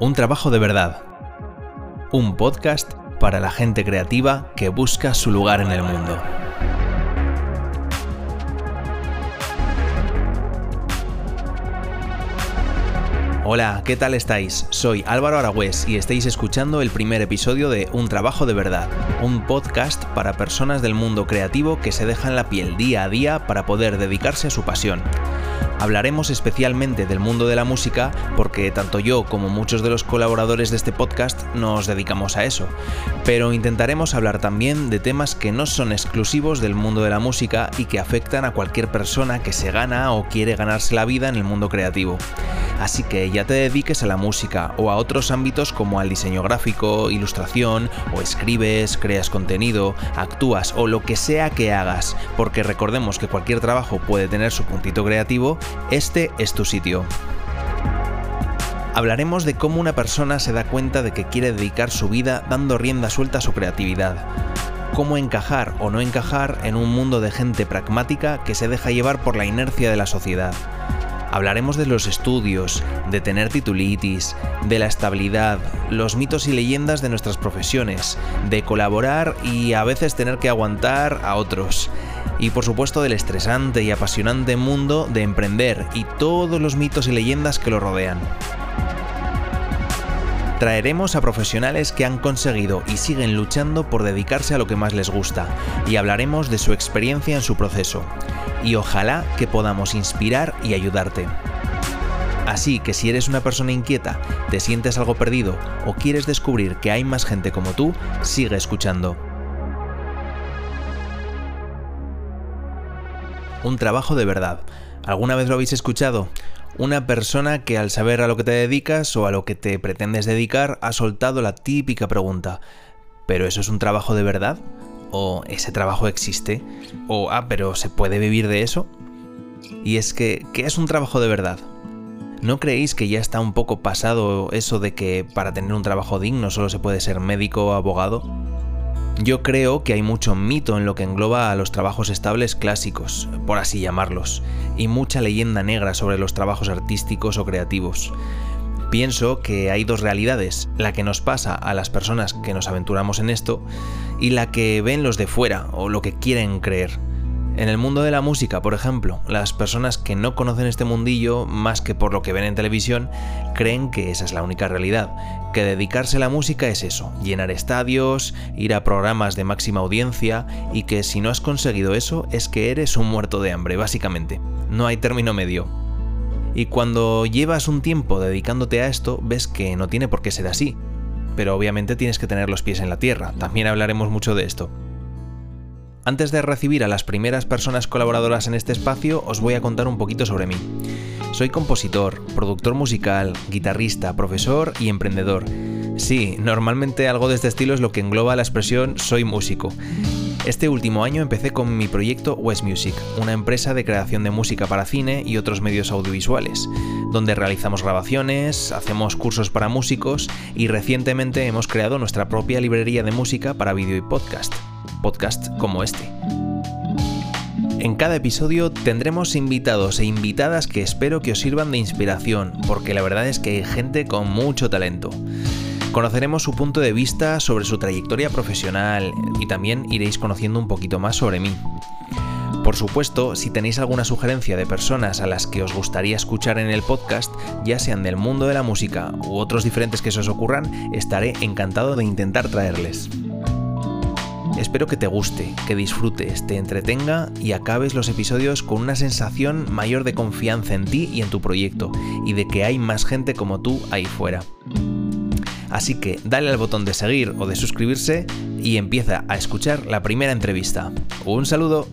Un trabajo de verdad. Un podcast para la gente creativa que busca su lugar en el mundo. Hola, ¿qué tal estáis? Soy Álvaro Aragüés y estáis escuchando el primer episodio de Un Trabajo de Verdad, un podcast para personas del mundo creativo que se dejan la piel día a día para poder dedicarse a su pasión. Hablaremos especialmente del mundo de la música porque tanto yo como muchos de los colaboradores de este podcast nos dedicamos a eso, pero intentaremos hablar también de temas que no son exclusivos del mundo de la música y que afectan a cualquier persona que se gana o quiere ganarse la vida en el mundo creativo. Así que ya te dediques a la música o a otros ámbitos como al diseño gráfico, ilustración, o escribes, creas contenido, actúas o lo que sea que hagas, porque recordemos que cualquier trabajo puede tener su puntito creativo, este es tu sitio. Hablaremos de cómo una persona se da cuenta de que quiere dedicar su vida dando rienda suelta a su creatividad cómo encajar o no encajar en un mundo de gente pragmática que se deja llevar por la inercia de la sociedad. Hablaremos de los estudios, de tener titulitis, de la estabilidad, los mitos y leyendas de nuestras profesiones, de colaborar y a veces tener que aguantar a otros. Y por supuesto del estresante y apasionante mundo de emprender y todos los mitos y leyendas que lo rodean. Traeremos a profesionales que han conseguido y siguen luchando por dedicarse a lo que más les gusta y hablaremos de su experiencia en su proceso. Y ojalá que podamos inspirar y ayudarte. Así que si eres una persona inquieta, te sientes algo perdido o quieres descubrir que hay más gente como tú, sigue escuchando. Un trabajo de verdad. ¿Alguna vez lo habéis escuchado? Una persona que al saber a lo que te dedicas o a lo que te pretendes dedicar ha soltado la típica pregunta, ¿pero eso es un trabajo de verdad? ¿O ese trabajo existe? ¿O, ah, pero se puede vivir de eso? Y es que, ¿qué es un trabajo de verdad? ¿No creéis que ya está un poco pasado eso de que para tener un trabajo digno solo se puede ser médico o abogado? Yo creo que hay mucho mito en lo que engloba a los trabajos estables clásicos, por así llamarlos, y mucha leyenda negra sobre los trabajos artísticos o creativos. Pienso que hay dos realidades, la que nos pasa a las personas que nos aventuramos en esto y la que ven los de fuera o lo que quieren creer. En el mundo de la música, por ejemplo, las personas que no conocen este mundillo más que por lo que ven en televisión, creen que esa es la única realidad, que dedicarse a la música es eso, llenar estadios, ir a programas de máxima audiencia y que si no has conseguido eso es que eres un muerto de hambre, básicamente. No hay término medio. Y cuando llevas un tiempo dedicándote a esto, ves que no tiene por qué ser así. Pero obviamente tienes que tener los pies en la tierra, también hablaremos mucho de esto. Antes de recibir a las primeras personas colaboradoras en este espacio, os voy a contar un poquito sobre mí. Soy compositor, productor musical, guitarrista, profesor y emprendedor. Sí, normalmente algo de este estilo es lo que engloba la expresión soy músico. Este último año empecé con mi proyecto West Music, una empresa de creación de música para cine y otros medios audiovisuales, donde realizamos grabaciones, hacemos cursos para músicos y recientemente hemos creado nuestra propia librería de música para vídeo y podcast podcast como este. En cada episodio tendremos invitados e invitadas que espero que os sirvan de inspiración, porque la verdad es que hay gente con mucho talento. Conoceremos su punto de vista sobre su trayectoria profesional y también iréis conociendo un poquito más sobre mí. Por supuesto, si tenéis alguna sugerencia de personas a las que os gustaría escuchar en el podcast, ya sean del mundo de la música u otros diferentes que se os ocurran, estaré encantado de intentar traerles. Espero que te guste, que disfrutes, te entretenga y acabes los episodios con una sensación mayor de confianza en ti y en tu proyecto, y de que hay más gente como tú ahí fuera. Así que dale al botón de seguir o de suscribirse y empieza a escuchar la primera entrevista. Un saludo.